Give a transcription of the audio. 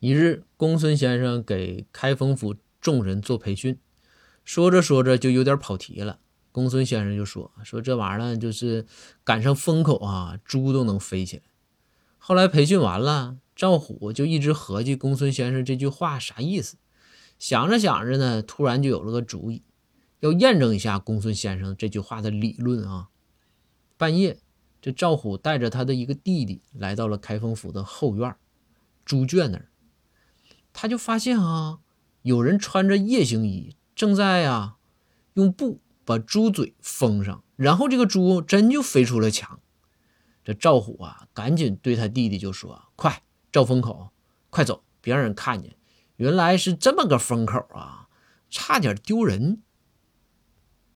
一日，公孙先生给开封府众人做培训，说着说着就有点跑题了。公孙先生就说：“说这玩意儿就是赶上风口啊，猪都能飞起来。”后来培训完了，赵虎就一直合计公孙先生这句话啥意思，想着想着呢，突然就有了个主意，要验证一下公孙先生这句话的理论啊。半夜，这赵虎带着他的一个弟弟来到了开封府的后院猪圈那儿。他就发现啊，有人穿着夜行衣，正在啊用布把猪嘴封上，然后这个猪真就飞出了墙。这赵虎啊，赶紧对他弟弟就说：“快照风口，快走，别让人看见。原来是这么个风口啊，差点丢人。”